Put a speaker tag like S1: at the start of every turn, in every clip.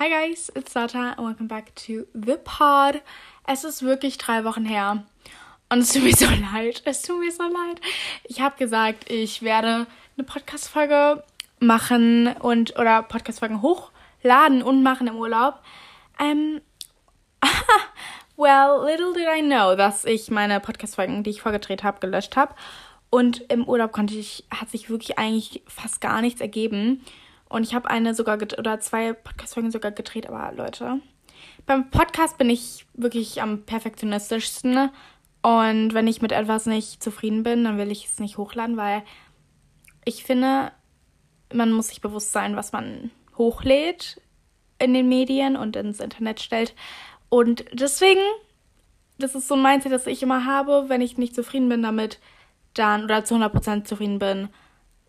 S1: Hi guys, it's Sata and welcome back to the pod. Es ist wirklich drei Wochen her und es tut mir so leid. Es tut mir so leid. Ich habe gesagt, ich werde eine Podcast-Folge machen und oder Podcast-Folgen hochladen und machen im Urlaub. Ähm, well, little did I know, dass ich meine Podcast-Folgen, die ich vorgedreht habe, gelöscht habe. Und im Urlaub konnte ich, hat sich wirklich eigentlich fast gar nichts ergeben. Und ich habe eine sogar oder zwei Podcast-Folgen sogar gedreht, aber Leute, beim Podcast bin ich wirklich am perfektionistischsten. Und wenn ich mit etwas nicht zufrieden bin, dann will ich es nicht hochladen, weil ich finde, man muss sich bewusst sein, was man hochlädt in den Medien und ins Internet stellt. Und deswegen, das ist so ein Mindset, das ich immer habe, wenn ich nicht zufrieden bin damit, dann oder zu 100% zufrieden bin,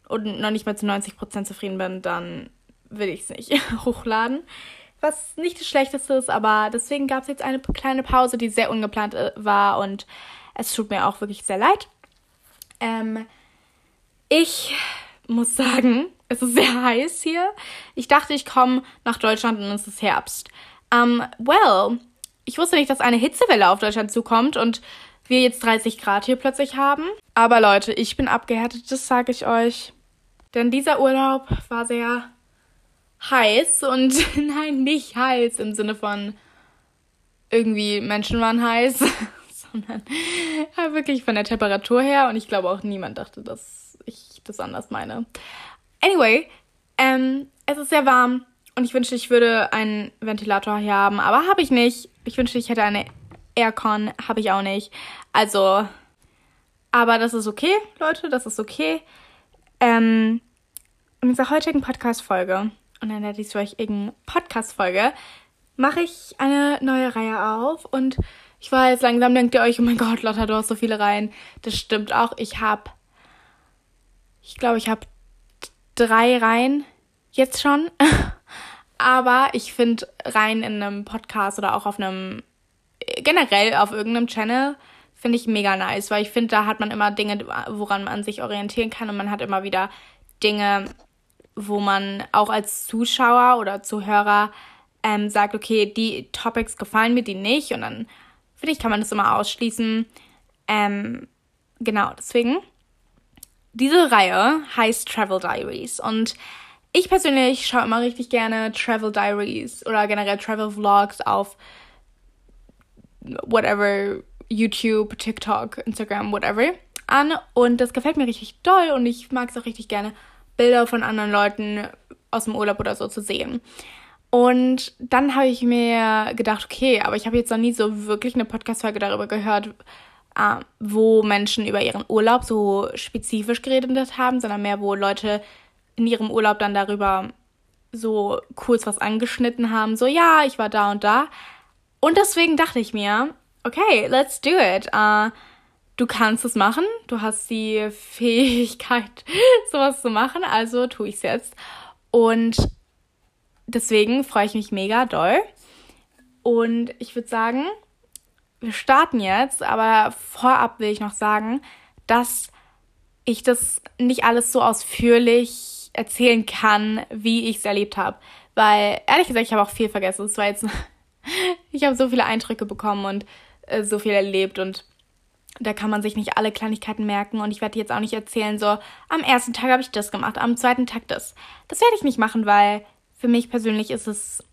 S1: und noch nicht mal zu 90% zufrieden bin, dann will ich es nicht hochladen. Was nicht das Schlechteste ist, aber deswegen gab es jetzt eine kleine Pause, die sehr ungeplant äh, war und es tut mir auch wirklich sehr leid. Ähm, ich muss sagen, es ist sehr heiß hier. Ich dachte, ich komme nach Deutschland und es ist Herbst. Um, well, ich wusste nicht, dass eine Hitzewelle auf Deutschland zukommt und wir jetzt 30 Grad hier plötzlich haben. Aber Leute, ich bin abgehärtet, das sage ich euch. Denn dieser Urlaub war sehr heiß und nein, nicht heiß im Sinne von irgendwie Menschen waren heiß, sondern ja, wirklich von der Temperatur her. Und ich glaube auch niemand dachte, dass ich das anders meine. Anyway, ähm, es ist sehr warm und ich wünschte, ich würde einen Ventilator hier haben, aber habe ich nicht. Ich wünschte, ich hätte eine Aircon, habe ich auch nicht. Also, aber das ist okay, Leute, das ist okay. Ähm, in dieser heutigen Podcast-Folge, und dann nenne ich euch irgendeine Podcast-Folge, mache ich eine neue Reihe auf und ich weiß, langsam denkt ihr euch, oh mein Gott, Lotta, du hast so viele Reihen. Das stimmt auch. Ich habe, ich glaube, ich habe drei Reihen jetzt schon. Aber ich finde Reihen in einem Podcast oder auch auf einem, generell auf irgendeinem Channel, finde ich mega nice, weil ich finde, da hat man immer Dinge, woran man sich orientieren kann und man hat immer wieder Dinge, wo man auch als Zuschauer oder Zuhörer ähm, sagt, okay, die Topics gefallen mir, die nicht. Und dann finde ich, kann man das immer ausschließen. Ähm, genau, deswegen. Diese Reihe heißt Travel Diaries und ich persönlich schaue immer richtig gerne Travel Diaries oder generell Travel Vlogs auf whatever YouTube, TikTok, Instagram, whatever an und das gefällt mir richtig doll und ich mag es auch richtig gerne, Bilder von anderen Leuten aus dem Urlaub oder so zu sehen. Und dann habe ich mir gedacht, okay, aber ich habe jetzt noch nie so wirklich eine Podcast-Folge darüber gehört, äh, wo Menschen über ihren Urlaub so spezifisch geredet haben, sondern mehr, wo Leute in ihrem Urlaub dann darüber so kurz was angeschnitten haben, so ja, ich war da und da. Und deswegen dachte ich mir, okay, let's do it. Uh, du kannst es machen, du hast die Fähigkeit, sowas zu machen, also tue ich es jetzt. Und deswegen freue ich mich mega doll. Und ich würde sagen, wir starten jetzt, aber vorab will ich noch sagen, dass ich das nicht alles so ausführlich erzählen kann, wie ich es erlebt habe. Weil, ehrlich gesagt, ich habe auch viel vergessen. Es war jetzt, ich habe so viele Eindrücke bekommen und äh, so viel erlebt und da kann man sich nicht alle Kleinigkeiten merken und ich werde jetzt auch nicht erzählen, so am ersten Tag habe ich das gemacht, am zweiten Tag das. Das werde ich nicht machen, weil für mich persönlich ist es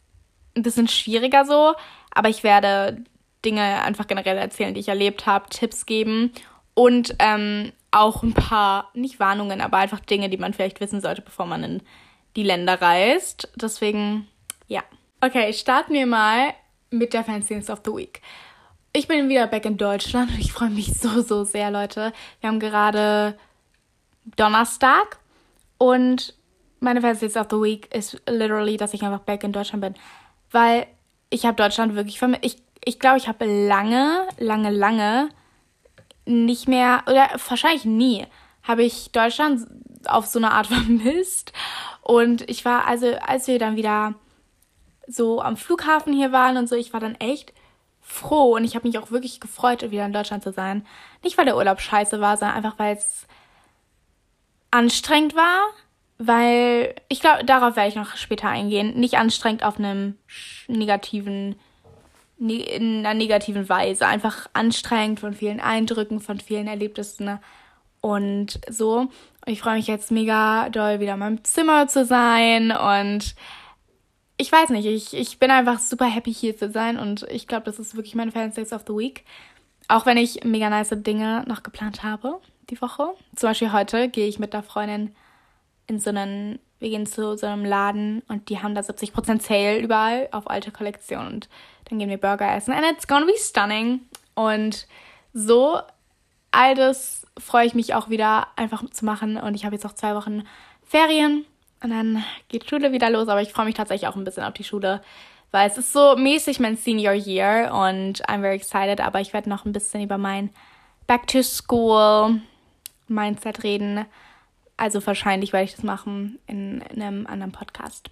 S1: ein bisschen schwieriger so, aber ich werde Dinge einfach generell erzählen, die ich erlebt habe, Tipps geben und ähm, auch ein paar, nicht Warnungen, aber einfach Dinge, die man vielleicht wissen sollte, bevor man in die Länder reist. Deswegen, ja. Okay, starten wir mal mit der Fanciness of the Week. Ich bin wieder back in Deutschland und ich freue mich so, so sehr, Leute. Wir haben gerade Donnerstag und meine Festival of the Week ist literally, dass ich einfach back in Deutschland bin. Weil ich habe Deutschland wirklich vermisst. Ich, ich glaube, ich habe lange, lange, lange nicht mehr, oder wahrscheinlich nie, habe ich Deutschland auf so eine Art vermisst. Und ich war, also als wir dann wieder so am Flughafen hier waren und so, ich war dann echt froh und ich habe mich auch wirklich gefreut, wieder in Deutschland zu sein. Nicht, weil der Urlaub scheiße war, sondern einfach, weil es anstrengend war, weil ich glaube, darauf werde ich noch später eingehen. Nicht anstrengend auf einem negativen, ne, in einer negativen Weise. Einfach anstrengend von vielen Eindrücken, von vielen Erlebnissen und so. Und ich freue mich jetzt mega doll, wieder in meinem Zimmer zu sein und ich weiß nicht, ich, ich bin einfach super happy hier zu sein und ich glaube, das ist wirklich mein Fan Days of the Week. Auch wenn ich mega nice Dinge noch geplant habe die Woche. Zum Beispiel heute gehe ich mit der Freundin in so einen, wir gehen zu so einem Laden und die haben da 70% Sale überall auf alte Kollektionen und dann gehen wir Burger essen and it's gonna be stunning. Und so all das freue ich mich auch wieder einfach zu machen und ich habe jetzt auch zwei Wochen Ferien und dann geht Schule wieder los, aber ich freue mich tatsächlich auch ein bisschen auf die Schule, weil es ist so mäßig mein Senior Year und I'm very excited, aber ich werde noch ein bisschen über mein Back to School Mindset reden also wahrscheinlich werde ich das machen in, in einem anderen Podcast.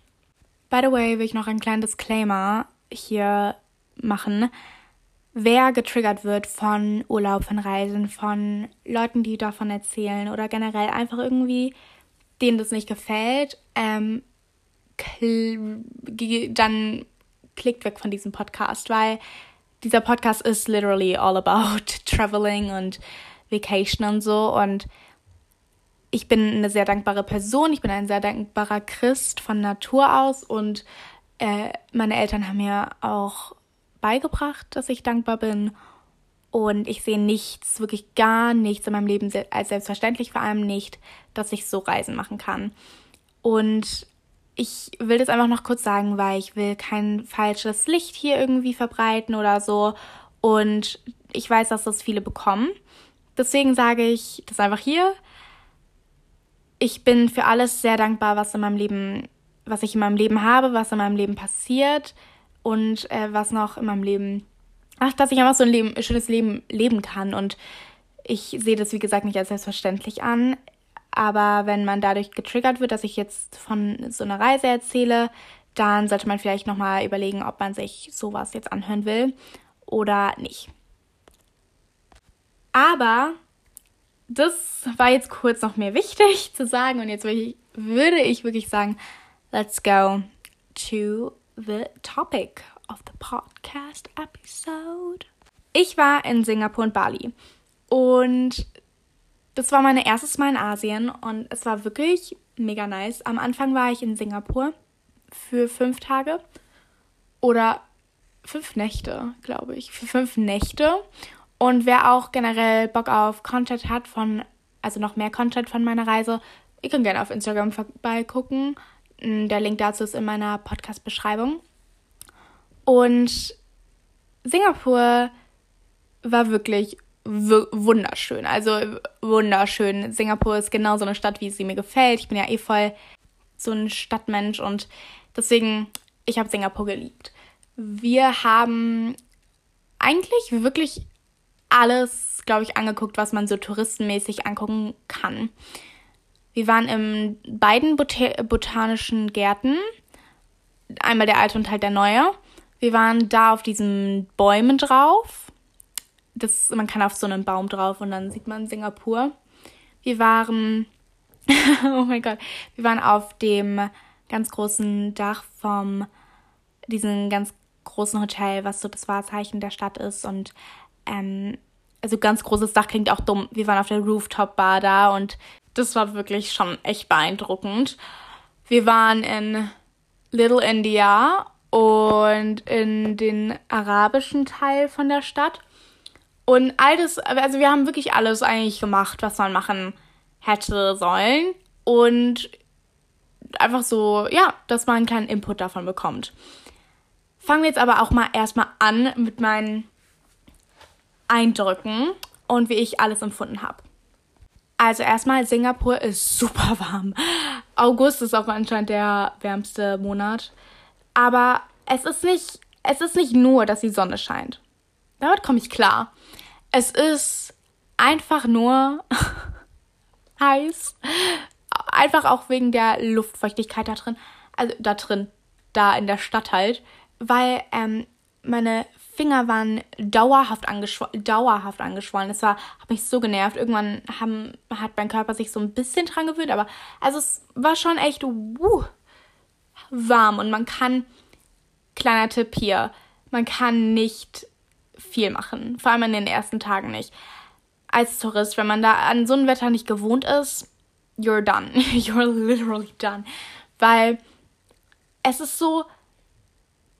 S1: By the way, will ich noch einen kleinen Disclaimer hier machen. Wer getriggert wird von Urlaub, von Reisen, von Leuten, die davon erzählen oder generell einfach irgendwie, denen das nicht gefällt, ähm, kl dann klickt weg von diesem Podcast, weil dieser Podcast ist literally all about traveling und Vacation und so. Und ich bin eine sehr dankbare Person, ich bin ein sehr dankbarer Christ von Natur aus. Und äh, meine Eltern haben mir auch beigebracht, dass ich dankbar bin. Und ich sehe nichts, wirklich gar nichts in meinem Leben als selbstverständlich, vor allem nicht, dass ich so Reisen machen kann. Und ich will das einfach noch kurz sagen, weil ich will kein falsches Licht hier irgendwie verbreiten oder so. Und ich weiß, dass das viele bekommen. Deswegen sage ich das einfach hier ich bin für alles sehr dankbar, was in meinem Leben, was ich in meinem Leben habe, was in meinem Leben passiert und äh, was noch in meinem Leben, ach, dass ich einfach so ein, Leben, schönes Leben leben kann. Und ich sehe das, wie gesagt, nicht als selbstverständlich an. Aber wenn man dadurch getriggert wird, dass ich jetzt von so einer Reise erzähle, dann sollte man vielleicht nochmal überlegen, ob man sich sowas jetzt anhören will oder nicht. Aber das war jetzt kurz noch mehr wichtig zu sagen und jetzt würde ich wirklich sagen, let's go to the topic of the podcast episode. Ich war in Singapur und Bali und das war mein erstes Mal in Asien und es war wirklich mega nice. Am Anfang war ich in Singapur für fünf Tage oder fünf Nächte, glaube ich, für fünf Nächte und wer auch generell Bock auf Content hat von, also noch mehr Content von meiner Reise, ihr könnt gerne auf Instagram vorbeigucken. Der Link dazu ist in meiner Podcast-Beschreibung. Und Singapur war wirklich wunderschön. Also wunderschön. Singapur ist genau so eine Stadt, wie sie mir gefällt. Ich bin ja eh voll so ein Stadtmensch und deswegen, ich habe Singapur geliebt. Wir haben eigentlich wirklich alles, glaube ich, angeguckt, was man so touristenmäßig angucken kann. Wir waren in beiden Bot botanischen Gärten, einmal der alte und halt der neue. Wir waren da auf diesen Bäumen drauf. Das, man kann auf so einem Baum drauf und dann sieht man Singapur. Wir waren, oh mein Gott, wir waren auf dem ganz großen Dach vom, diesen ganz großen Hotel, was so das Wahrzeichen der Stadt ist und ähm, also ganz großes Dach klingt auch dumm. Wir waren auf der Rooftop-Bar da und das war wirklich schon echt beeindruckend. Wir waren in Little India und in den arabischen Teil von der Stadt. Und all das, also wir haben wirklich alles eigentlich gemacht, was man machen hätte sollen. Und einfach so, ja, dass man einen kleinen Input davon bekommt. Fangen wir jetzt aber auch mal erstmal an mit meinen Eindrücken und wie ich alles empfunden habe. Also erstmal, Singapur ist super warm. August ist auch anscheinend der wärmste Monat. Aber es ist nicht, es ist nicht nur, dass die Sonne scheint. Damit komme ich klar. Es ist einfach nur heiß. Einfach auch wegen der Luftfeuchtigkeit da drin. Also da drin, da in der Stadt halt. Weil ähm, meine Finger waren dauerhaft, angeschw dauerhaft angeschwollen. Es war, hat mich so genervt. Irgendwann haben, hat mein Körper sich so ein bisschen dran gewöhnt, aber also es war schon echt uh, warm und man kann, kleiner Tipp hier, man kann nicht viel machen, vor allem in den ersten Tagen nicht. Als Tourist, wenn man da an so ein Wetter nicht gewohnt ist, you're done. you're literally done. Weil es ist so,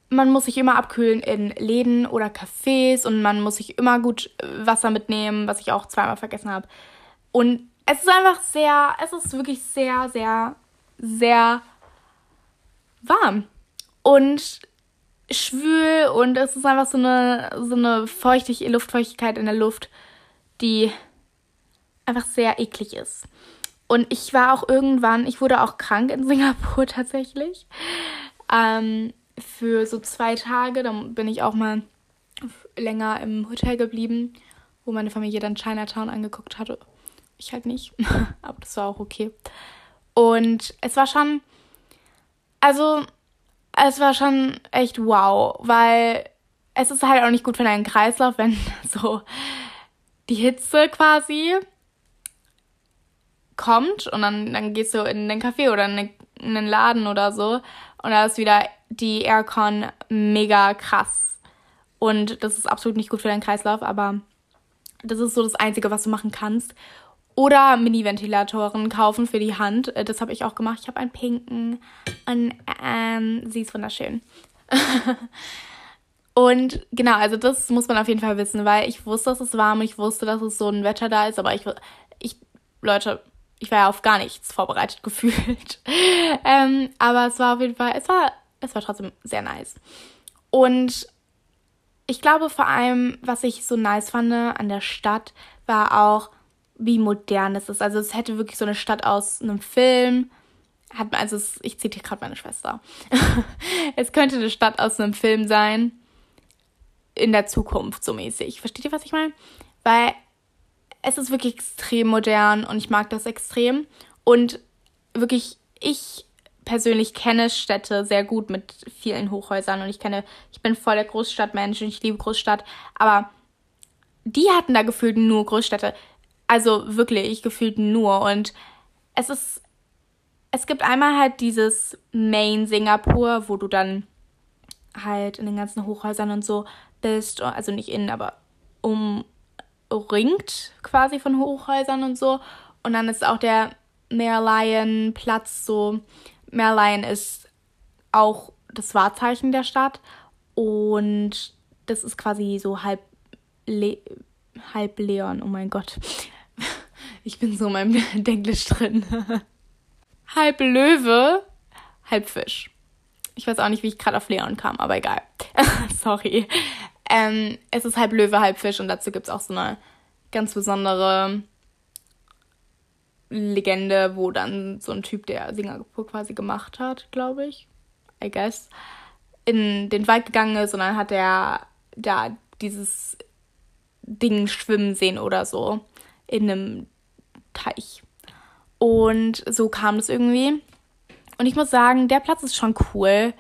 S1: man muss sich immer abkühlen in Läden oder Cafés und man muss sich immer gut Wasser mitnehmen, was ich auch zweimal vergessen habe. Und es ist einfach sehr, es ist wirklich sehr, sehr, sehr warm und schwül und es ist einfach so eine, so eine Feuchtig Luftfeuchtigkeit in der Luft, die einfach sehr eklig ist. Und ich war auch irgendwann, ich wurde auch krank in Singapur tatsächlich. Ähm, für so zwei Tage. Dann bin ich auch mal länger im Hotel geblieben, wo meine Familie dann Chinatown angeguckt hatte. Ich halt nicht, aber das war auch okay. Und es war schon, also es war schon echt wow, weil es ist halt auch nicht gut für deinen Kreislauf, wenn so die Hitze quasi kommt und dann, dann gehst du in den Café oder in einen Laden oder so und da ist wieder die Aircon mega krass. Und das ist absolut nicht gut für deinen Kreislauf, aber das ist so das Einzige, was du machen kannst. Oder Mini-Ventilatoren kaufen für die Hand. Äh, das habe ich auch gemacht. Ich habe einen pinken und ähm, sie ist wunderschön. und genau, also das muss man auf jeden Fall wissen, weil ich wusste, dass es warm, ich wusste, dass es so ein Wetter da ist, aber ich, ich Leute, ich war ja auf gar nichts vorbereitet gefühlt. ähm, aber es war auf jeden Fall, es war es war trotzdem sehr nice. Und ich glaube vor allem, was ich so nice fand an der Stadt, war auch, wie modern es ist. Also es hätte wirklich so eine Stadt aus einem Film. Hat, also es, ich zitiere gerade meine Schwester. es könnte eine Stadt aus einem Film sein. In der Zukunft, so mäßig. Versteht ihr, was ich meine? Weil es ist wirklich extrem modern und ich mag das extrem. Und wirklich, ich persönlich kenne Städte sehr gut mit vielen Hochhäusern und ich kenne, ich bin voll der Großstadtmensch und ich liebe Großstadt, aber die hatten da gefühlt nur Großstädte. Also wirklich, gefühlt nur. Und es ist, es gibt einmal halt dieses Main Singapur, wo du dann halt in den ganzen Hochhäusern und so bist, also nicht innen, aber umringt quasi von Hochhäusern und so. Und dann ist auch der Merlion Platz so Merlion ist auch das Wahrzeichen der Stadt und das ist quasi so halb, Le halb Leon. Oh mein Gott. Ich bin so in meinem Denglisch drin. halb Löwe, halb Fisch. Ich weiß auch nicht, wie ich gerade auf Leon kam, aber egal. Sorry. Ähm, es ist halb Löwe, halb Fisch und dazu gibt es auch so eine ganz besondere Legende, wo dann so ein Typ, der Singapur quasi gemacht hat, glaube ich, I guess, in den Wald gegangen ist und dann hat er da dieses Ding schwimmen sehen oder so in einem Teich. Und so kam es irgendwie. Und ich muss sagen, der Platz ist schon cool.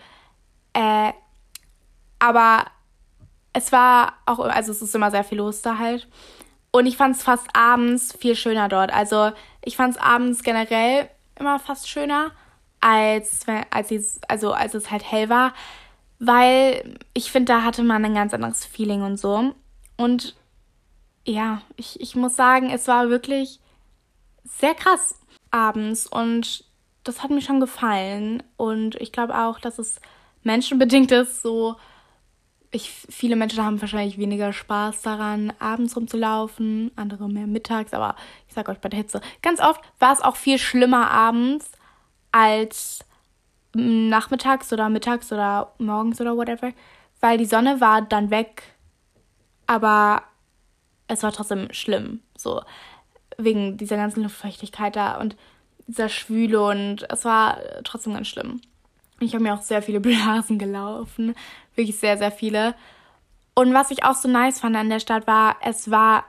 S1: Äh, aber es war auch, also es ist immer sehr viel los da halt. Und ich fand es fast abends viel schöner dort. Also ich fand es abends generell immer fast schöner, als, als, es, also als es halt hell war. Weil ich finde, da hatte man ein ganz anderes Feeling und so. Und ja, ich, ich muss sagen, es war wirklich sehr krass abends. Und das hat mir schon gefallen. Und ich glaube auch, dass es menschenbedingt ist, so ich, viele Menschen haben wahrscheinlich weniger Spaß daran, abends rumzulaufen, andere mehr mittags, aber ich sag euch bei der Hitze, ganz oft war es auch viel schlimmer abends als nachmittags oder mittags oder morgens oder whatever, weil die Sonne war dann weg, aber es war trotzdem schlimm, so wegen dieser ganzen Luftfeuchtigkeit da und dieser Schwüle und es war trotzdem ganz schlimm. Ich habe mir auch sehr viele Blasen gelaufen, wirklich sehr, sehr viele. Und was ich auch so nice fand an der Stadt war, es war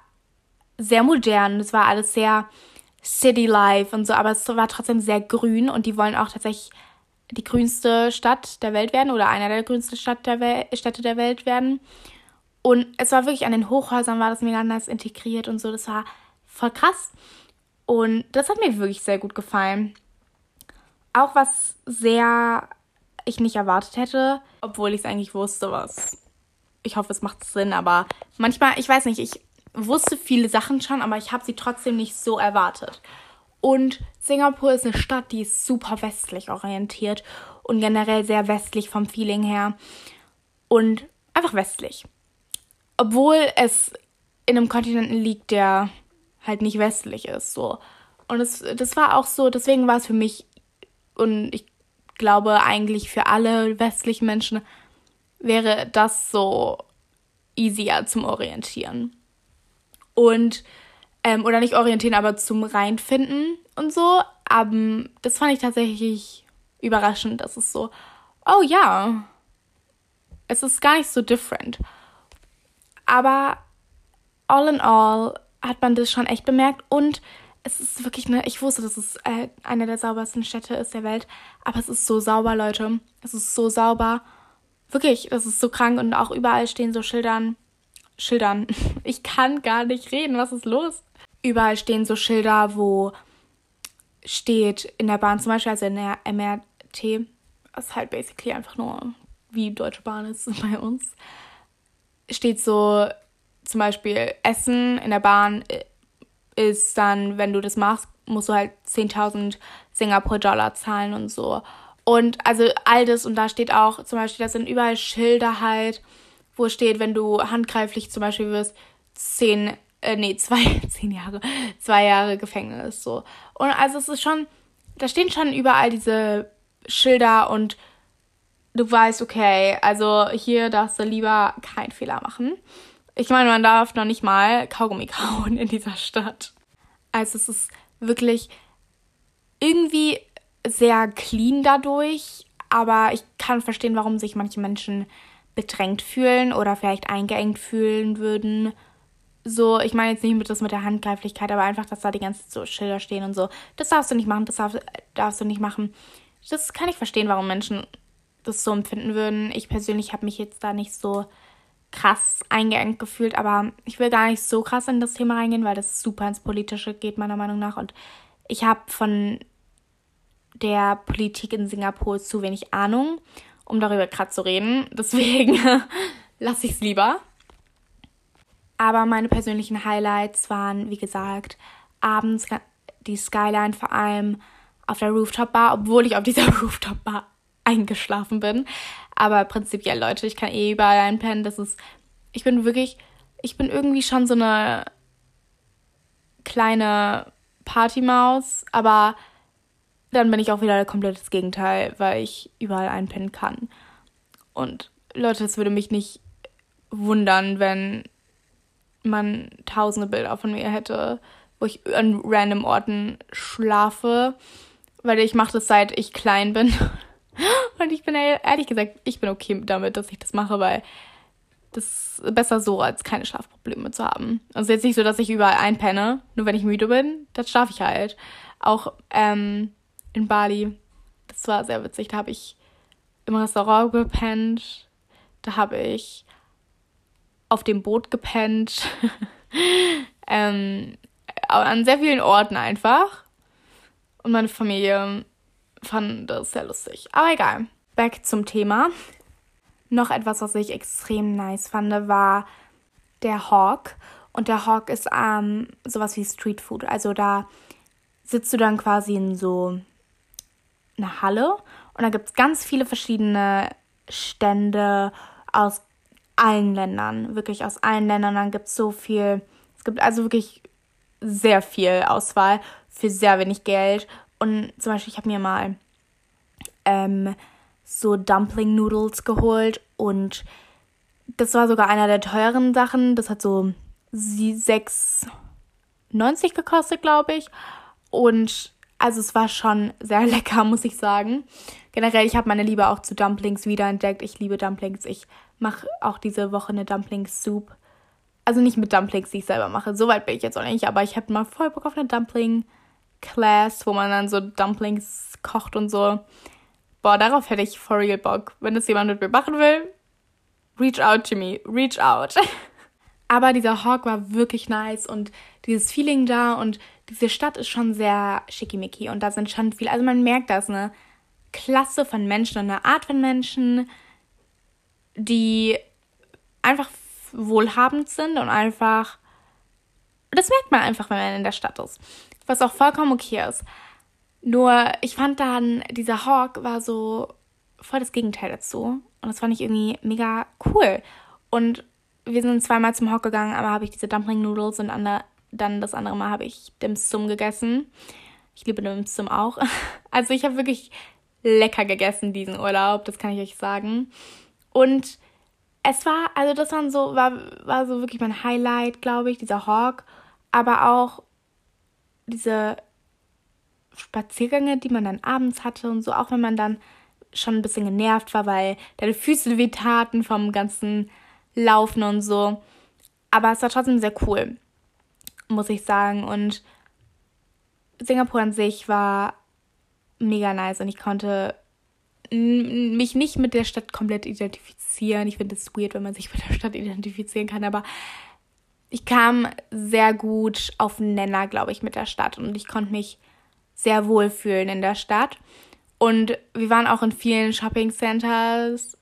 S1: sehr modern, es war alles sehr City Life und so, aber es war trotzdem sehr grün und die wollen auch tatsächlich die grünste Stadt der Welt werden oder einer der grünsten Stadt der Städte der Welt werden. Und es war wirklich an den Hochhäusern war das mega nice integriert und so. Das war voll krass. Und das hat mir wirklich sehr gut gefallen. Auch was sehr ich nicht erwartet hätte, obwohl ich es eigentlich wusste, was. Ich hoffe, es macht Sinn, aber manchmal, ich weiß nicht, ich wusste viele Sachen schon, aber ich habe sie trotzdem nicht so erwartet. Und Singapur ist eine Stadt, die ist super westlich orientiert und generell sehr westlich vom Feeling her. Und einfach westlich. Obwohl es in einem Kontinent liegt, der halt nicht westlich ist, so. Und es, das war auch so, deswegen war es für mich, und ich glaube eigentlich für alle westlichen Menschen wäre das so easier zum Orientieren. Und, ähm, oder nicht orientieren, aber zum Reinfinden und so. Aber das fand ich tatsächlich überraschend, dass es so, oh ja, es ist gar nicht so different. Aber all in all hat man das schon echt bemerkt und es ist wirklich eine, ich wusste, dass es äh, eine der saubersten Städte ist der Welt, aber es ist so sauber, Leute. Es ist so sauber. Wirklich, das ist so krank und auch überall stehen so Schildern. Schildern. Ich kann gar nicht reden, was ist los? Überall stehen so Schilder, wo steht in der Bahn, zum Beispiel, also in der MRT, ist halt basically einfach nur wie Deutsche Bahn ist bei uns, steht so zum Beispiel Essen in der Bahn äh, ist dann, wenn du das machst, musst du halt 10.000 Singapur-Dollar zahlen und so. Und also all das, und da steht auch zum Beispiel, das sind überall Schilder halt, wo steht, wenn du handgreiflich zum Beispiel wirst, 10, äh, nee, zwei, zehn Jahre, zwei Jahre Gefängnis, so. Und also es ist schon, da stehen schon überall diese Schilder und du weißt, okay, also hier darfst du lieber keinen Fehler machen. Ich meine, man darf noch nicht mal Kaugummi kauen in dieser Stadt. Also es ist wirklich irgendwie sehr clean dadurch, aber ich kann verstehen, warum sich manche Menschen bedrängt fühlen oder vielleicht eingeengt fühlen würden. So, ich meine jetzt nicht mit das mit der Handgreiflichkeit, aber einfach, dass da die ganzen so Schilder stehen und so. Das darfst du nicht machen, das darf, darfst du nicht machen. Das kann ich verstehen, warum Menschen das so empfinden würden. Ich persönlich habe mich jetzt da nicht so krass eingeengt gefühlt, aber ich will gar nicht so krass in das Thema reingehen, weil das super ins Politische geht, meiner Meinung nach. Und ich habe von der Politik in Singapur zu wenig Ahnung, um darüber gerade zu reden. Deswegen lasse ich es lieber. Aber meine persönlichen Highlights waren, wie gesagt, abends die Skyline vor allem auf der Rooftop Bar, obwohl ich auf dieser Rooftop Bar eingeschlafen bin. Aber prinzipiell, Leute, ich kann eh überall einpennen. Das ist, ich bin wirklich, ich bin irgendwie schon so eine kleine Partymaus, aber dann bin ich auch wieder komplett das Gegenteil, weil ich überall einpennen kann. Und Leute, es würde mich nicht wundern, wenn man tausende Bilder von mir hätte, wo ich an random Orten schlafe, weil ich mache das seit ich klein bin. Und ich bin ehrlich gesagt, ich bin okay damit, dass ich das mache, weil das ist besser so, als keine Schlafprobleme zu haben. Also jetzt nicht so, dass ich überall einpenne, nur wenn ich müde bin, dann schlafe ich halt. Auch ähm, in Bali, das war sehr witzig, da habe ich im Restaurant gepennt, da habe ich auf dem Boot gepennt, ähm, an sehr vielen Orten einfach. Und meine Familie fand das sehr lustig. Aber egal. Back zum Thema. Noch etwas, was ich extrem nice fand, war der Hawk. Und der Hawk ist ähm, sowas wie Street Food. Also da sitzt du dann quasi in so einer Halle und da gibt es ganz viele verschiedene Stände aus allen Ländern. Wirklich aus allen Ländern. Dann gibt es so viel. Es gibt also wirklich sehr viel Auswahl für sehr wenig Geld. Und zum Beispiel, ich habe mir mal ähm, so Dumpling Noodles geholt und das war sogar einer der teuren Sachen. Das hat so 6,90 gekostet, glaube ich. Und also es war schon sehr lecker, muss ich sagen. Generell, ich habe meine Liebe auch zu Dumplings wiederentdeckt. Ich liebe Dumplings. Ich mache auch diese Woche eine Dumpling-Soup. Also nicht mit Dumplings, die ich selber mache. Soweit bin ich jetzt auch nicht. Aber ich habe mal voll Bock auf eine Dumpling Class, wo man dann so Dumplings kocht und so. Boah, darauf hätte ich for real Bock. Wenn das jemand mit mir machen will, reach out to me, reach out. Aber dieser Hawk war wirklich nice und dieses Feeling da und diese Stadt ist schon sehr schickimicki und da sind schon viele, also man merkt das, eine Klasse von Menschen und eine Art von Menschen, die einfach wohlhabend sind und einfach, das merkt man einfach, wenn man in der Stadt ist, was auch vollkommen okay ist. Nur ich fand dann, dieser Hawk war so voll das Gegenteil dazu und das fand ich irgendwie mega cool und wir sind zweimal zum Hawk gegangen, einmal habe ich diese Dumpling Noodles und dann das andere Mal habe ich Dim Sum gegessen. Ich liebe Dim Sum auch. Also ich habe wirklich lecker gegessen diesen Urlaub, das kann ich euch sagen. Und es war, also das war so, war, war so wirklich mein Highlight, glaube ich, dieser Hawk. Aber auch diese Spaziergänge, die man dann abends hatte und so, auch wenn man dann schon ein bisschen genervt war, weil deine Füße wehtaten vom ganzen Laufen und so. Aber es war trotzdem sehr cool muss ich sagen. Und Singapur an sich war mega nice und ich konnte mich nicht mit der Stadt komplett identifizieren. Ich finde es weird, wenn man sich mit der Stadt identifizieren kann, aber ich kam sehr gut auf den Nenner, glaube ich, mit der Stadt und ich konnte mich sehr wohl fühlen in der Stadt. Und wir waren auch in vielen Shopping Centers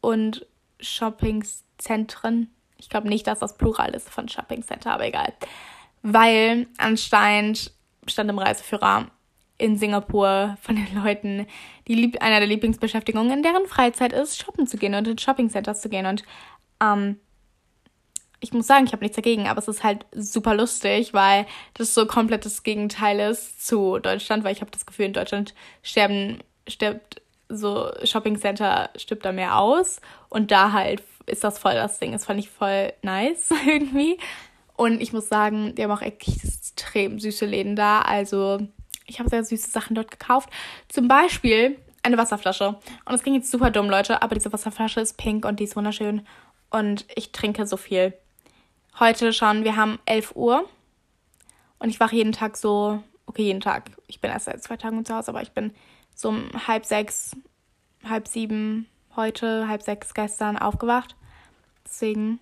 S1: und Shoppingzentren. Ich glaube nicht, dass das Plural ist von Shopping Center, aber egal. Weil anscheinend stand im Reiseführer in Singapur von den Leuten, die lieb einer der Lieblingsbeschäftigungen in deren Freizeit ist, shoppen zu gehen und in Shopping Centers zu gehen. Und ähm, ich muss sagen, ich habe nichts dagegen, aber es ist halt super lustig, weil das so komplett das Gegenteil ist zu Deutschland, weil ich habe das Gefühl, in Deutschland sterben, stirbt so Shopping Center stirbt da mehr aus und da halt ist das voll das Ding. Das fand ich voll nice irgendwie. Und ich muss sagen, die haben auch extrem süße Läden da. Also ich habe sehr süße Sachen dort gekauft. Zum Beispiel eine Wasserflasche. Und es ging jetzt super dumm, Leute, aber diese Wasserflasche ist pink und die ist wunderschön. Und ich trinke so viel. Heute schon, wir haben 11 Uhr. Und ich wache jeden Tag so, okay, jeden Tag. Ich bin erst seit zwei Tagen zu Hause, aber ich bin so um halb sechs, halb sieben heute, halb sechs gestern aufgewacht. Deswegen.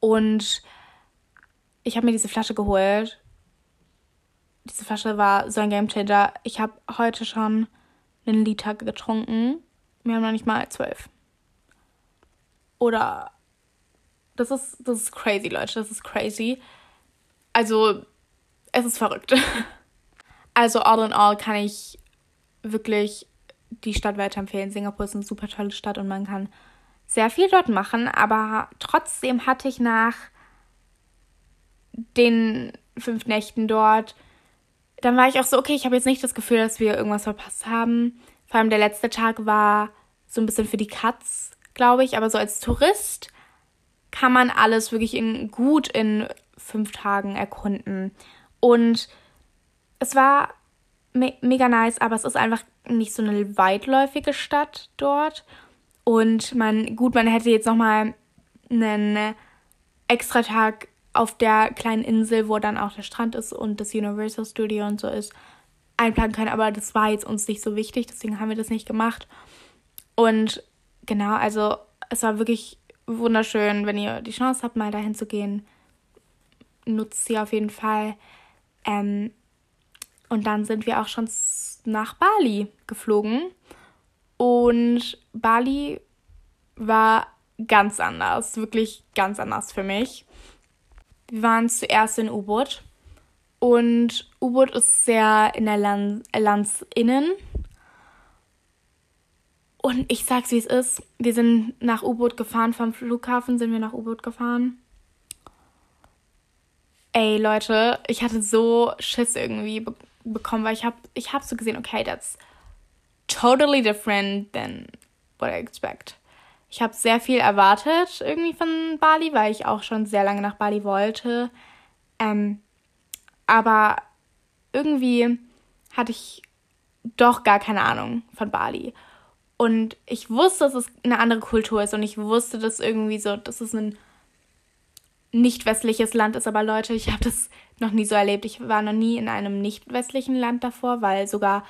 S1: Und ich habe mir diese Flasche geholt. Diese Flasche war so ein Gamechanger. Ich habe heute schon einen Liter getrunken. Wir haben noch nicht mal zwölf. Oder das ist, das ist crazy, Leute. Das ist crazy. Also, es ist verrückt. Also, all in all kann ich wirklich die Stadt weiterempfehlen. Singapur ist eine super tolle Stadt und man kann sehr viel dort machen, aber trotzdem hatte ich nach den fünf Nächten dort, dann war ich auch so, okay, ich habe jetzt nicht das Gefühl, dass wir irgendwas verpasst haben. Vor allem der letzte Tag war so ein bisschen für die Katz, glaube ich, aber so als Tourist kann man alles wirklich in, gut in fünf Tagen erkunden. Und es war me mega nice, aber es ist einfach nicht so eine weitläufige Stadt dort. Und man, gut, man hätte jetzt nochmal einen extra Tag auf der kleinen Insel, wo dann auch der Strand ist und das Universal Studio und so ist, einplanen können. Aber das war jetzt uns nicht so wichtig, deswegen haben wir das nicht gemacht. Und genau, also es war wirklich wunderschön, wenn ihr die Chance habt, mal dahin zu gehen. Nutzt sie auf jeden Fall. Ähm, und dann sind wir auch schon nach Bali geflogen. Und Bali war ganz anders, wirklich ganz anders für mich. Wir waren zuerst in U-Boot und U-Boot ist sehr in der Land Landsinnen. Und ich sag's wie es ist, wir sind nach U-Boot gefahren, vom Flughafen sind wir nach U-Boot gefahren. Ey Leute, ich hatte so Schiss irgendwie bekommen, weil ich habe ich hab so gesehen, okay, that's totally different than what I expect. Ich habe sehr viel erwartet irgendwie von Bali, weil ich auch schon sehr lange nach Bali wollte. Ähm, aber irgendwie hatte ich doch gar keine Ahnung von Bali. Und ich wusste, dass es eine andere Kultur ist und ich wusste, dass irgendwie so, dass es ein nicht westliches Land ist. Aber Leute, ich habe das noch nie so erlebt. Ich war noch nie in einem nicht westlichen Land davor, weil sogar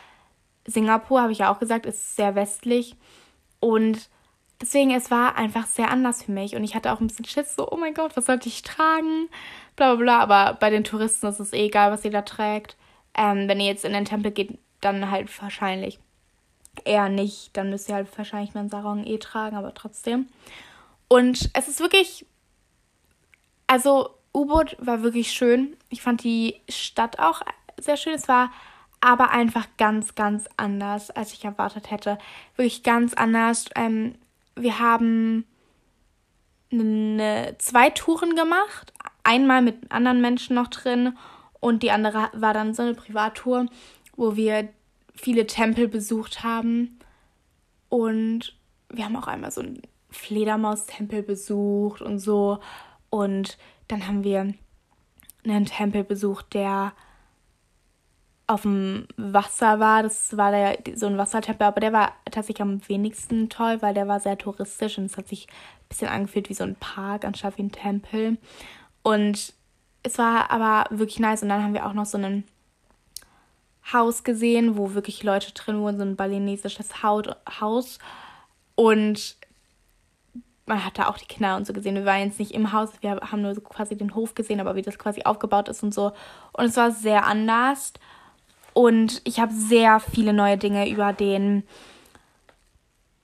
S1: Singapur, habe ich ja auch gesagt, ist sehr westlich. Und deswegen, es war einfach sehr anders für mich. Und ich hatte auch ein bisschen Schiss, so, oh mein Gott, was sollte ich tragen? Bla bla bla. Aber bei den Touristen ist es eh egal, was ihr da trägt. Ähm, wenn ihr jetzt in den Tempel geht, dann halt wahrscheinlich eher nicht. Dann müsst ihr halt wahrscheinlich einen Sarong eh tragen, aber trotzdem. Und es ist wirklich. Also, U-Boot war wirklich schön. Ich fand die Stadt auch sehr schön. Es war aber einfach ganz, ganz anders, als ich erwartet hätte. Wirklich ganz anders. Ähm, wir haben eine, zwei Touren gemacht. Einmal mit anderen Menschen noch drin und die andere war dann so eine Privattour, wo wir viele Tempel besucht haben. Und wir haben auch einmal so einen Fledermaus-Tempel besucht und so. Und dann haben wir einen Tempel besucht, der auf dem Wasser war. Das war der, so ein Wassertempel, aber der war tatsächlich am wenigsten toll, weil der war sehr touristisch und es hat sich ein bisschen angefühlt wie so ein Park anstatt wie ein Tempel. Und es war aber wirklich nice. Und dann haben wir auch noch so ein Haus gesehen, wo wirklich Leute drin wohnen, so ein balinesisches Haus. Und man hat da auch die Kinder und so gesehen. Wir waren jetzt nicht im Haus, wir haben nur so quasi den Hof gesehen, aber wie das quasi aufgebaut ist und so. Und es war sehr anders. Und ich habe sehr viele neue Dinge über den,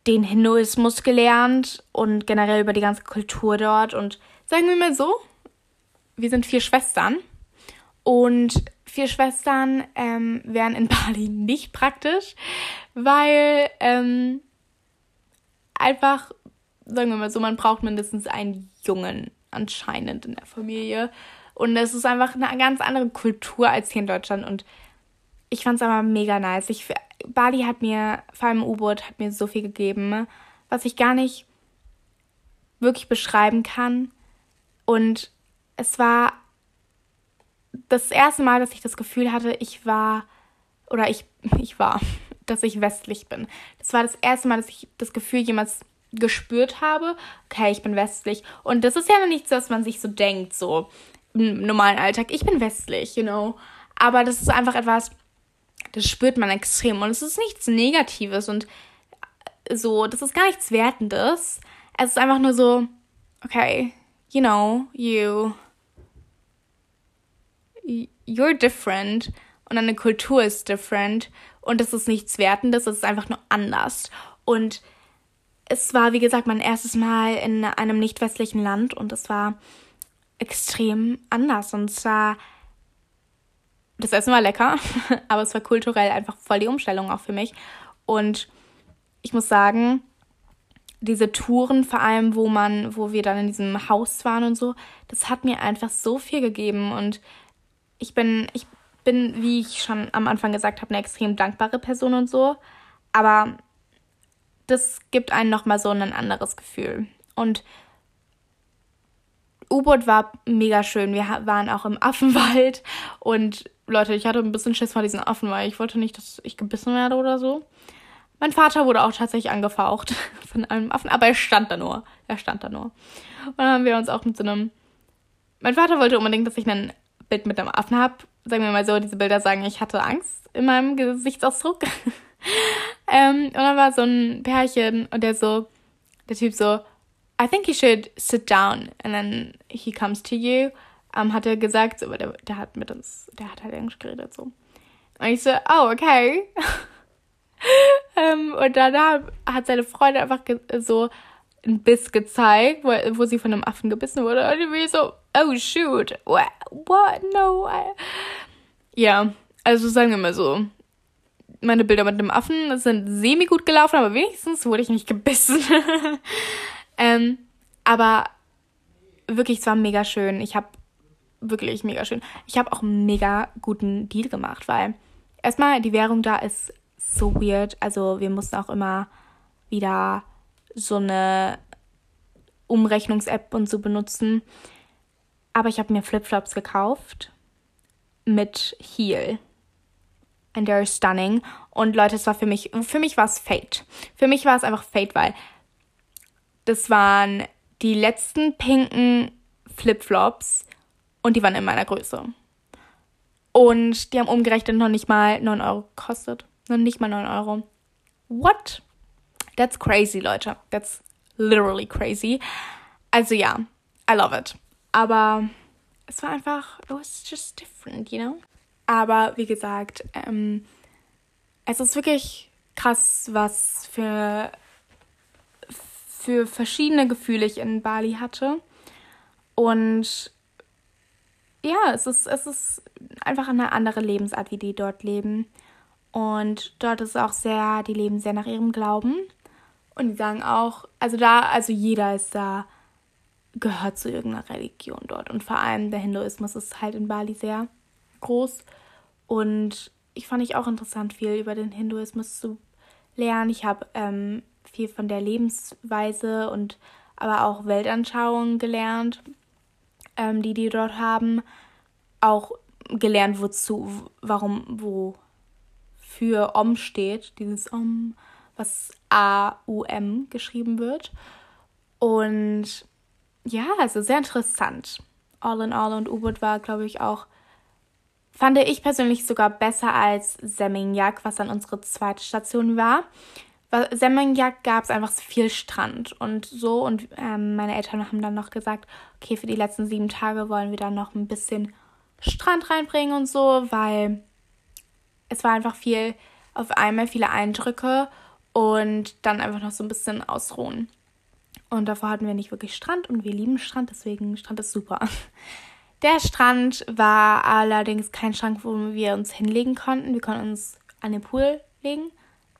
S1: den Hinduismus gelernt und generell über die ganze Kultur dort. Und sagen wir mal so, wir sind vier Schwestern. Und vier Schwestern ähm, wären in Bali nicht praktisch, weil ähm, einfach, sagen wir mal so, man braucht mindestens einen Jungen anscheinend in der Familie. Und es ist einfach eine ganz andere Kultur als hier in Deutschland. Und ich fand es aber mega nice. Ich, Bali hat mir, vor allem U-Boot, hat mir so viel gegeben, was ich gar nicht wirklich beschreiben kann. Und es war das erste Mal, dass ich das Gefühl hatte, ich war, oder ich, ich war, dass ich westlich bin. Das war das erste Mal, dass ich das Gefühl jemals gespürt habe, okay, ich bin westlich. Und das ist ja nichts, was man sich so denkt, so im normalen Alltag. Ich bin westlich, you know. Aber das ist einfach etwas, das spürt man extrem. Und es ist nichts Negatives und so, das ist gar nichts Wertendes. Es ist einfach nur so, okay, you know, you, you're different und deine Kultur ist different und das ist nichts Wertendes, es ist einfach nur anders. Und es war, wie gesagt, mein erstes Mal in einem nicht westlichen Land und es war extrem anders. Und zwar das Essen war lecker, aber es war kulturell einfach voll die Umstellung auch für mich. Und ich muss sagen, diese Touren, vor allem, wo man, wo wir dann in diesem Haus waren und so, das hat mir einfach so viel gegeben. Und ich bin, ich bin, wie ich schon am Anfang gesagt habe, eine extrem dankbare Person und so. Aber das gibt einen nochmal so ein anderes Gefühl. Und U-Boot war mega schön. Wir waren auch im Affenwald und Leute, ich hatte ein bisschen Schiss vor diesen Affen, weil ich wollte nicht, dass ich gebissen werde oder so. Mein Vater wurde auch tatsächlich angefaucht von einem Affen, aber er stand da nur. Er stand da nur. Und dann haben wir uns auch mit so einem. Mein Vater wollte unbedingt, dass ich ein Bild mit einem Affen habe. Sagen wir mal so, diese Bilder sagen, ich hatte Angst in meinem Gesichtsausdruck. ähm, und dann war so ein Pärchen und der so, der Typ so, I think you should sit down. And then he comes to you ähm, hat er gesagt, aber der, der hat mit uns, der hat halt Englisch geredet so. Und ich so, oh, okay. ähm, und danach hat seine Freundin einfach so einen Biss gezeigt, wo, wo sie von einem Affen gebissen wurde. Und ich so, oh shoot, what, what? no. Ja, also sagen wir mal so. Meine Bilder mit dem Affen sind semi gut gelaufen, aber wenigstens wurde ich nicht gebissen. ähm, aber wirklich, es war mega schön. Ich habe wirklich mega schön. Ich habe auch einen mega guten Deal gemacht, weil erstmal die Währung da ist so weird. Also wir mussten auch immer wieder so eine Umrechnungs-App und so benutzen. Aber ich habe mir Flipflops gekauft mit Heel. And they're stunning. Und Leute, es war für mich, für mich war es Fate. Für mich war es einfach Fate, weil das waren die letzten pinken Flipflops, und die waren in meiner Größe. Und die haben umgerechnet noch nicht mal 9 Euro gekostet. Noch nicht mal 9 Euro. What? That's crazy, Leute. That's literally crazy. Also ja, I love it. Aber es war einfach, it was just different, you know? Aber wie gesagt, ähm, es ist wirklich krass, was für, für verschiedene Gefühle ich in Bali hatte. Und ja, es ist, es ist einfach eine andere Lebensart, wie die dort leben. Und dort ist auch sehr, die leben sehr nach ihrem Glauben. Und die sagen auch, also da, also jeder ist da, gehört zu irgendeiner Religion dort. Und vor allem der Hinduismus ist halt in Bali sehr groß. Und ich fand ich auch interessant, viel über den Hinduismus zu lernen. Ich habe ähm, viel von der Lebensweise und aber auch Weltanschauungen gelernt, ähm, die die dort haben. Auch gelernt, wozu, warum, wo für Om steht, dieses Om, was A-U-M geschrieben wird. Und ja, also sehr interessant. All in All und U-Boot war, glaube ich, auch, fand ich persönlich sogar besser als Seminyak, was dann unsere zweite Station war. Seminyak gab es einfach viel Strand und so. Und ähm, meine Eltern haben dann noch gesagt, okay, für die letzten sieben Tage wollen wir dann noch ein bisschen Strand reinbringen und so, weil es war einfach viel auf einmal, viele Eindrücke und dann einfach noch so ein bisschen ausruhen. Und davor hatten wir nicht wirklich Strand und wir lieben Strand, deswegen Strand ist super. Der Strand war allerdings kein Strand, wo wir uns hinlegen konnten. Wir konnten uns an den Pool legen,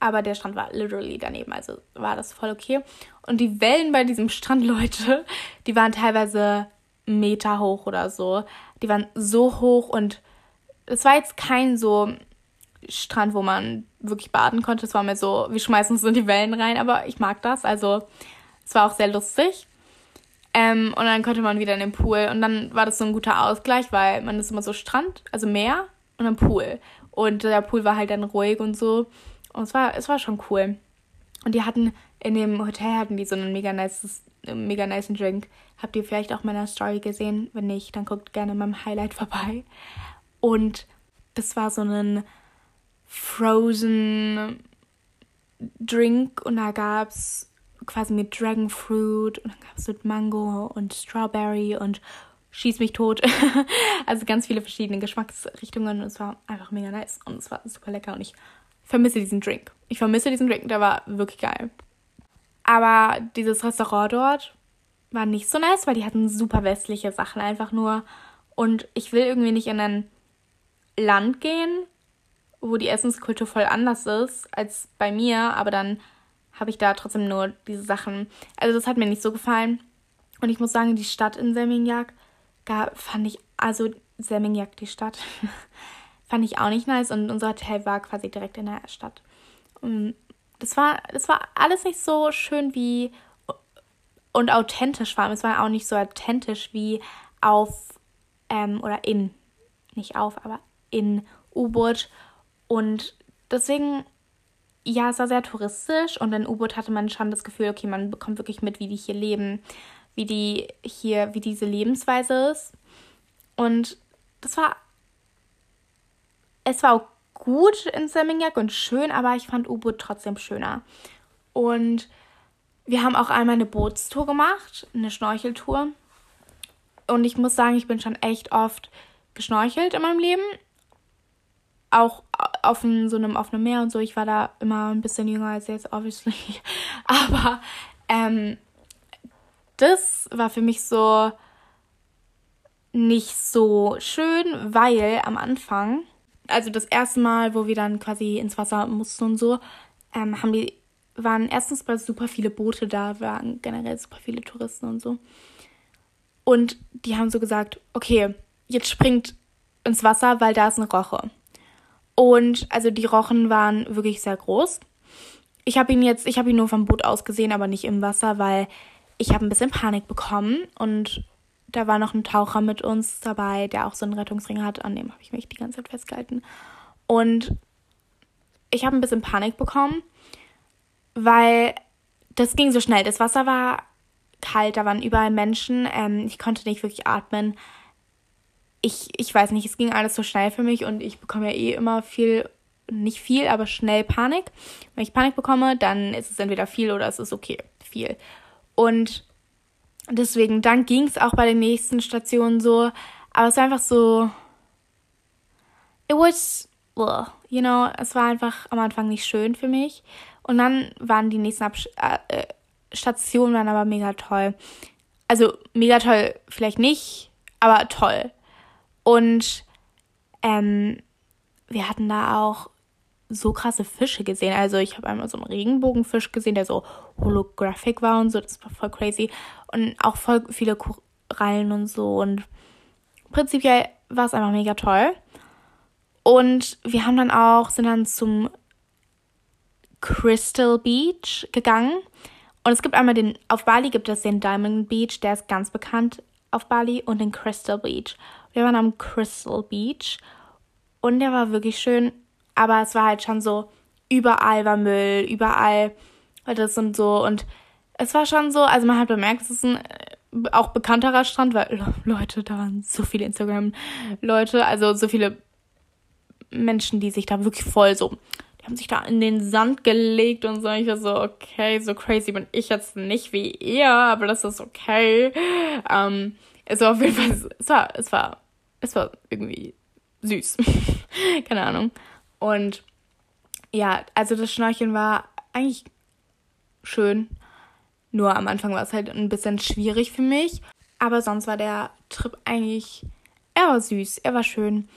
S1: aber der Strand war literally daneben, also war das voll okay. Und die Wellen bei diesem Strand, Leute, die waren teilweise Meter hoch oder so. Die waren so hoch und es war jetzt kein so Strand, wo man wirklich baden konnte. Es war mir so, wir schmeißen uns in die Wellen rein, aber ich mag das. Also es war auch sehr lustig. Ähm, und dann konnte man wieder in den Pool. Und dann war das so ein guter Ausgleich, weil man ist immer so Strand, also Meer und dann Pool. Und der Pool war halt dann ruhig und so. Und es war, es war schon cool. Und die hatten, in dem Hotel hatten die so einen mega nice, mega nice Drink. Habt ihr vielleicht auch meiner Story gesehen? Wenn nicht, dann guckt gerne in meinem Highlight vorbei. Und das war so ein Frozen Drink und da gab es quasi mit Dragon Fruit und dann gab es mit Mango und Strawberry und Schieß mich tot. also ganz viele verschiedene Geschmacksrichtungen und es war einfach mega nice und es war super lecker und ich vermisse diesen Drink. Ich vermisse diesen Drink, der war wirklich geil. Aber dieses Restaurant dort war nicht so nice, weil die hatten super westliche Sachen einfach nur. Und ich will irgendwie nicht in ein Land gehen, wo die Essenskultur voll anders ist als bei mir, aber dann habe ich da trotzdem nur diese Sachen. Also das hat mir nicht so gefallen. Und ich muss sagen, die Stadt in Seminyak, da fand ich, also Seminyak, die Stadt, fand ich auch nicht nice. Und unser Hotel war quasi direkt in der Stadt. Und das war, das war alles nicht so schön wie und authentisch war. Es war auch nicht so authentisch wie auf ähm, oder in, nicht auf, aber in U-Boot. Und deswegen ja, es war sehr touristisch und in U-Boot hatte man schon das Gefühl, okay, man bekommt wirklich mit, wie die hier leben, wie die hier, wie diese Lebensweise ist. Und das war, es war auch gut in Seminyak und schön, aber ich fand U-Boot trotzdem schöner. Und wir haben auch einmal eine Bootstour gemacht, eine Schnorcheltour. Und ich muss sagen, ich bin schon echt oft geschnorchelt in meinem Leben auch auf einem, so einem offenen Meer und so. Ich war da immer ein bisschen jünger als jetzt, obviously. Aber ähm, das war für mich so nicht so schön, weil am Anfang, also das erste Mal, wo wir dann quasi ins Wasser mussten und so, ähm, haben die, waren erstens weil super viele Boote da, waren generell super viele Touristen und so. Und die haben so gesagt, okay, jetzt springt ins Wasser, weil da ist eine Roche. Und also die Rochen waren wirklich sehr groß. Ich habe ihn jetzt, ich habe ihn nur vom Boot aus gesehen, aber nicht im Wasser, weil ich habe ein bisschen Panik bekommen und da war noch ein Taucher mit uns dabei, der auch so einen Rettungsring hat. An dem habe ich mich die ganze Zeit festgehalten. Und ich habe ein bisschen Panik bekommen, weil das ging so schnell. Das Wasser war kalt, da waren überall Menschen. Ähm, ich konnte nicht wirklich atmen ich, ich weiß nicht, es ging alles so schnell für mich und ich bekomme ja eh immer viel, nicht viel, aber schnell Panik. Wenn ich Panik bekomme, dann ist es entweder viel oder es ist okay, viel. Und deswegen, dann ging es auch bei den nächsten Stationen so. Aber es war einfach so. It was. You know, es war einfach am Anfang nicht schön für mich. Und dann waren die nächsten Abs äh, äh, Stationen waren aber mega toll. Also mega toll vielleicht nicht, aber toll. Und ähm, wir hatten da auch so krasse Fische gesehen. Also ich habe einmal so einen Regenbogenfisch gesehen, der so holographic war und so. Das war voll crazy. Und auch voll viele Korallen und so. Und prinzipiell war es einfach mega toll. Und wir haben dann auch, sind dann zum Crystal Beach gegangen. Und es gibt einmal den, auf Bali gibt es den Diamond Beach, der ist ganz bekannt auf Bali, und den Crystal Beach. Wir waren am Crystal Beach und der war wirklich schön, aber es war halt schon so, überall war Müll, überall war das und so. Und es war schon so, also man hat bemerkt, es ist ein äh, auch bekannterer Strand, weil Leute, da waren so viele Instagram-Leute, also so viele Menschen, die sich da wirklich voll so haben sich da in den Sand gelegt und so. Ich war so, okay, so crazy bin ich jetzt nicht wie ihr, aber das ist okay. Ähm, es war auf jeden Fall, es war, es war, es war irgendwie süß. Keine Ahnung. Und ja, also das Schnorcheln war eigentlich schön. Nur am Anfang war es halt ein bisschen schwierig für mich. Aber sonst war der Trip eigentlich, er war süß, er war schön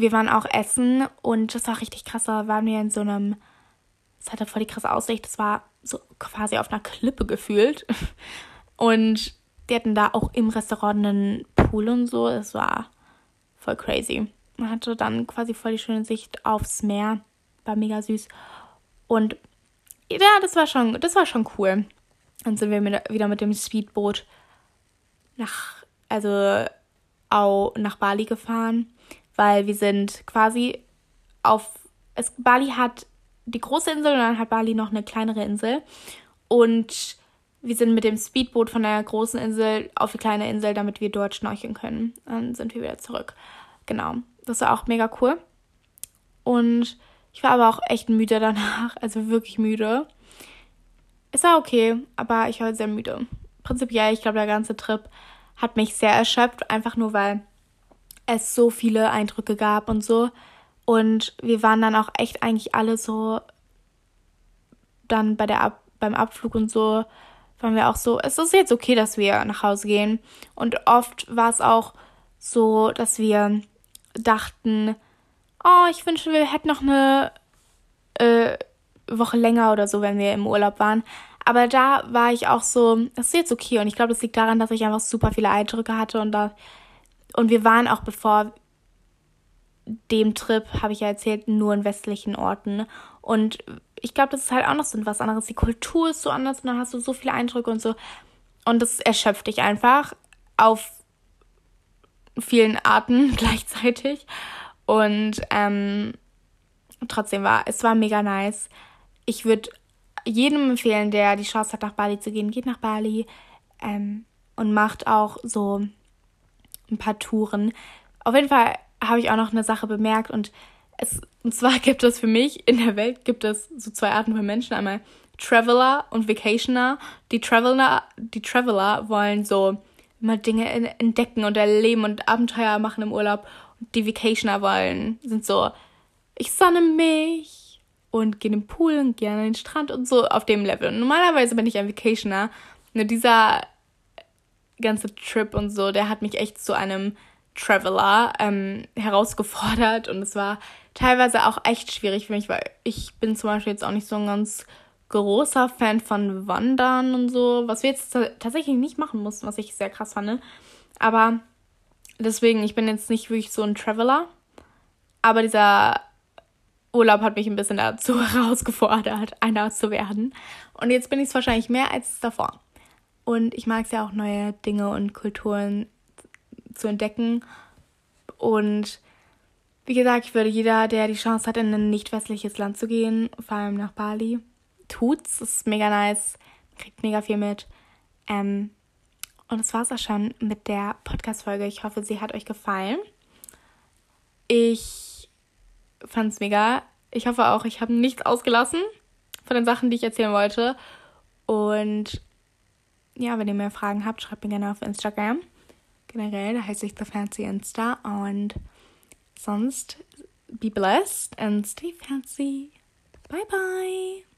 S1: wir waren auch essen und das war richtig krass. Da waren wir in so einem, es hatte voll die krasse Aussicht. Das war so quasi auf einer Klippe gefühlt. Und die hatten da auch im Restaurant einen Pool und so. Es war voll crazy. Man hatte dann quasi voll die schöne Sicht aufs Meer. War mega süß. Und ja, das war schon, das war schon cool. Dann sind wir mit, wieder mit dem Speedboot nach, also auch nach Bali gefahren weil wir sind quasi auf, es, Bali hat die große Insel und dann hat Bali noch eine kleinere Insel und wir sind mit dem Speedboot von der großen Insel auf die kleine Insel, damit wir dort schnorcheln können. Dann sind wir wieder zurück. Genau. Das war auch mega cool. Und ich war aber auch echt müde danach. Also wirklich müde. Es war okay, aber ich war sehr müde. Prinzipiell, ich glaube, der ganze Trip hat mich sehr erschöpft. Einfach nur, weil es so viele Eindrücke gab und so. Und wir waren dann auch echt eigentlich alle so dann bei der Ab beim Abflug und so waren wir auch so, es ist jetzt okay, dass wir nach Hause gehen. Und oft war es auch so, dass wir dachten, oh, ich wünsche, wir hätten noch eine äh, Woche länger oder so, wenn wir im Urlaub waren. Aber da war ich auch so, das ist jetzt okay. Und ich glaube, das liegt daran, dass ich einfach super viele Eindrücke hatte und da und wir waren auch bevor dem Trip, habe ich ja erzählt, nur in westlichen Orten. Und ich glaube, das ist halt auch noch so was anderes. Die Kultur ist so anders und dann hast du so viele Eindrücke und so. Und das erschöpft dich einfach auf vielen Arten gleichzeitig. Und ähm, trotzdem war es war mega nice. Ich würde jedem empfehlen, der die Chance hat, nach Bali zu gehen, geht nach Bali ähm, und macht auch so ein paar Touren. Auf jeden Fall habe ich auch noch eine Sache bemerkt und es, und zwar gibt es für mich in der Welt gibt es so zwei Arten von Menschen. Einmal Traveler und Vacationer. Die Traveler, die Traveler wollen so immer Dinge entdecken und erleben und Abenteuer machen im Urlaub. Und die Vacationer wollen, sind so, ich sonne mich und gehe in den Pool und gehe an den Strand und so auf dem Level. Und normalerweise bin ich ein Vacationer. Nur dieser ganze Trip und so, der hat mich echt zu einem Traveler ähm, herausgefordert und es war teilweise auch echt schwierig für mich, weil ich bin zum Beispiel jetzt auch nicht so ein ganz großer Fan von Wandern und so, was wir jetzt tatsächlich nicht machen mussten, was ich sehr krass fand. Aber deswegen, ich bin jetzt nicht wirklich so ein Traveler. Aber dieser Urlaub hat mich ein bisschen dazu herausgefordert, einer zu werden. Und jetzt bin ich es wahrscheinlich mehr als davor. Und ich mag es ja auch, neue Dinge und Kulturen zu entdecken. Und wie gesagt, ich würde jeder, der die Chance hat, in ein nicht westliches Land zu gehen, vor allem nach Bali, tut's. Das ist mega nice. Kriegt mega viel mit. Ähm, und das war's auch schon mit der Podcast-Folge. Ich hoffe, sie hat euch gefallen. Ich fand's mega. Ich hoffe auch, ich habe nichts ausgelassen von den Sachen, die ich erzählen wollte. Und ja, wenn ihr mehr Fragen habt, schreibt mir gerne auf Instagram. Generell, da heiße ich The Fancy Insta. Und sonst, be blessed and stay fancy. Bye bye.